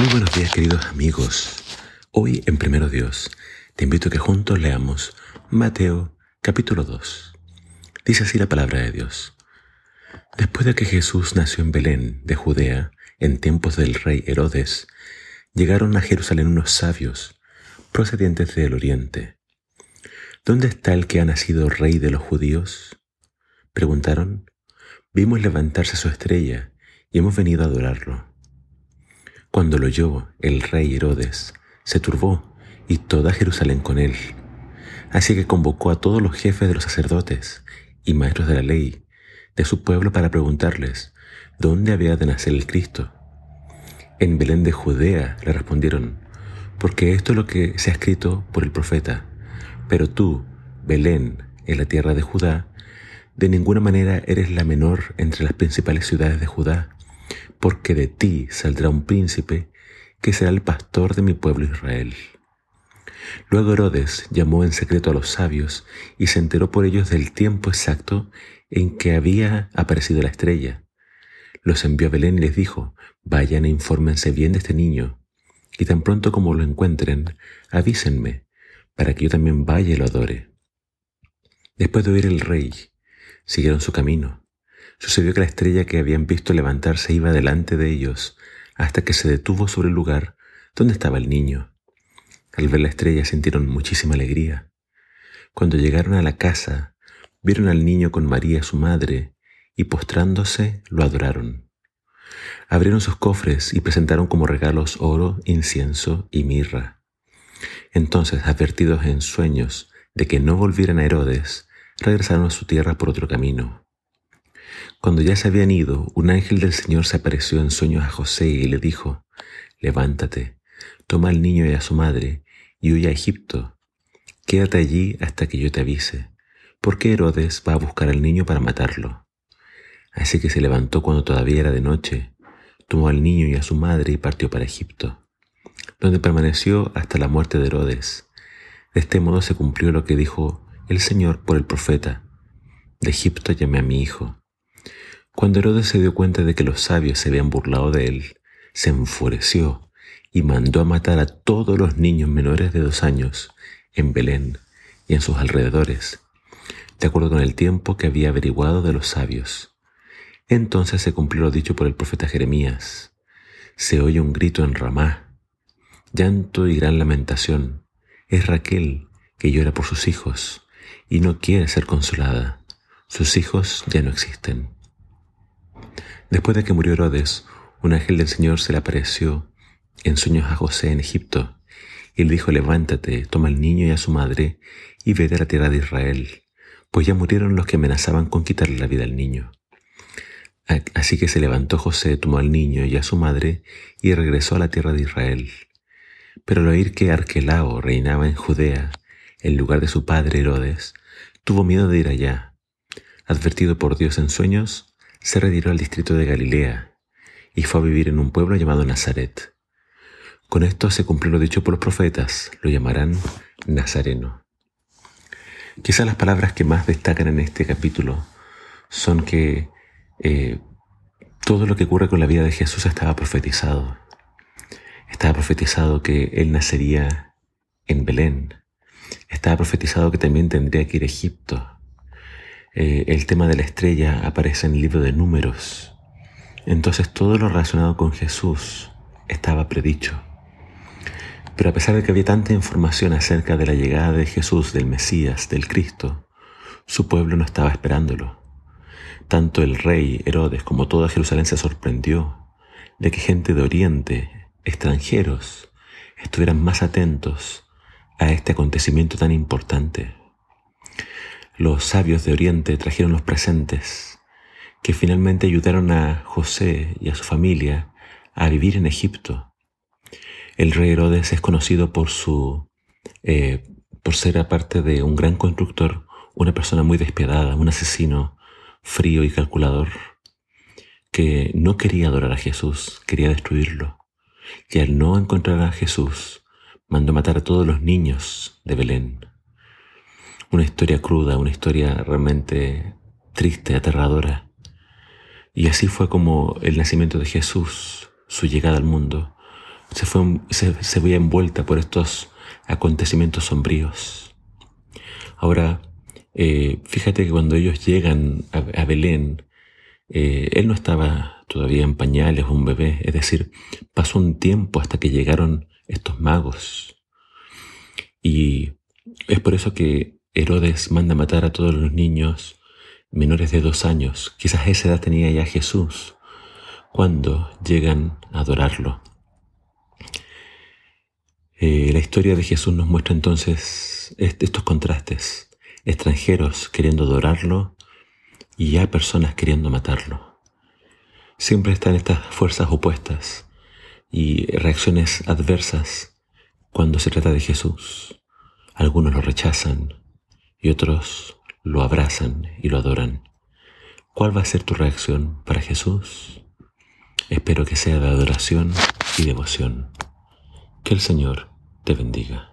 Muy buenos días queridos amigos. Hoy en Primero Dios te invito a que juntos leamos Mateo capítulo 2. Dice así la palabra de Dios. Después de que Jesús nació en Belén de Judea, en tiempos del rey Herodes, llegaron a Jerusalén unos sabios procedientes del oriente. ¿Dónde está el que ha nacido rey de los judíos? Preguntaron. Vimos levantarse su estrella y hemos venido a adorarlo. Cuando lo oyó el rey Herodes, se turbó y toda Jerusalén con él. Así que convocó a todos los jefes de los sacerdotes y maestros de la ley de su pueblo para preguntarles dónde había de nacer el Cristo. En Belén de Judea le respondieron, porque esto es lo que se ha escrito por el profeta. Pero tú, Belén, en la tierra de Judá, de ninguna manera eres la menor entre las principales ciudades de Judá porque de ti saldrá un príncipe que será el pastor de mi pueblo Israel. Luego Herodes llamó en secreto a los sabios y se enteró por ellos del tiempo exacto en que había aparecido la estrella. Los envió a Belén y les dijo, vayan e infórmense bien de este niño, y tan pronto como lo encuentren, avísenme, para que yo también vaya y lo adore. Después de oír el rey, siguieron su camino. Sucedió que la estrella que habían visto levantarse iba delante de ellos hasta que se detuvo sobre el lugar donde estaba el niño. Al ver la estrella sintieron muchísima alegría. Cuando llegaron a la casa, vieron al niño con María su madre y postrándose lo adoraron. Abrieron sus cofres y presentaron como regalos oro, incienso y mirra. Entonces, advertidos en sueños de que no volvieran a Herodes, regresaron a su tierra por otro camino. Cuando ya se habían ido, un ángel del Señor se apareció en sueños a José y le dijo, Levántate, toma al niño y a su madre, y huye a Egipto. Quédate allí hasta que yo te avise, porque Herodes va a buscar al niño para matarlo. Así que se levantó cuando todavía era de noche, tomó al niño y a su madre y partió para Egipto, donde permaneció hasta la muerte de Herodes. De este modo se cumplió lo que dijo el Señor por el profeta, de Egipto llamé a mi hijo. Cuando Herodes se dio cuenta de que los sabios se habían burlado de él, se enfureció y mandó a matar a todos los niños menores de dos años en Belén y en sus alrededores, de acuerdo con el tiempo que había averiguado de los sabios. Entonces se cumplió lo dicho por el profeta Jeremías. Se oye un grito en Ramá, llanto y gran lamentación. Es Raquel que llora por sus hijos y no quiere ser consolada. Sus hijos ya no existen. Después de que murió Herodes, un ángel del Señor se le apareció en sueños a José en Egipto, y le dijo, levántate, toma al niño y a su madre, y vete a la tierra de Israel, pues ya murieron los que amenazaban con quitarle la vida al niño. Así que se levantó José, tomó al niño y a su madre, y regresó a la tierra de Israel. Pero al oír que Arquelao reinaba en Judea, en lugar de su padre Herodes, tuvo miedo de ir allá. Advertido por Dios en sueños, se retiró al distrito de Galilea y fue a vivir en un pueblo llamado Nazaret. Con esto se cumplió lo dicho por los profetas, lo llamarán Nazareno. Quizás las palabras que más destacan en este capítulo son que eh, todo lo que ocurre con la vida de Jesús estaba profetizado. Estaba profetizado que Él nacería en Belén. Estaba profetizado que también tendría que ir a Egipto. Eh, el tema de la estrella aparece en el libro de números. Entonces todo lo relacionado con Jesús estaba predicho. Pero a pesar de que había tanta información acerca de la llegada de Jesús, del Mesías, del Cristo, su pueblo no estaba esperándolo. Tanto el rey Herodes como toda Jerusalén se sorprendió de que gente de Oriente, extranjeros, estuvieran más atentos a este acontecimiento tan importante los sabios de Oriente trajeron los presentes que finalmente ayudaron a José y a su familia a vivir en Egipto. El rey Herodes es conocido por su eh, por ser aparte de un gran constructor, una persona muy despiadada, un asesino frío y calculador, que no quería adorar a Jesús, quería destruirlo. Y al no encontrar a Jesús, mandó matar a todos los niños de Belén una historia cruda, una historia realmente triste, aterradora. Y así fue como el nacimiento de Jesús, su llegada al mundo, se, fue, se, veía envuelta por estos acontecimientos sombríos. Ahora, eh, fíjate que cuando ellos llegan a, Belén, eh, él no estaba todavía en pañales, un bebé, es decir, pasó un tiempo hasta que llegaron estos magos. Y es por eso que Herodes manda matar a todos los niños menores de dos años. Quizás esa edad tenía ya Jesús cuando llegan a adorarlo. Eh, la historia de Jesús nos muestra entonces estos contrastes, extranjeros queriendo adorarlo y ya personas queriendo matarlo. Siempre están estas fuerzas opuestas y reacciones adversas cuando se trata de Jesús. Algunos lo rechazan y otros lo abrazan y lo adoran. ¿Cuál va a ser tu reacción para Jesús? Espero que sea de adoración y devoción. Que el Señor te bendiga.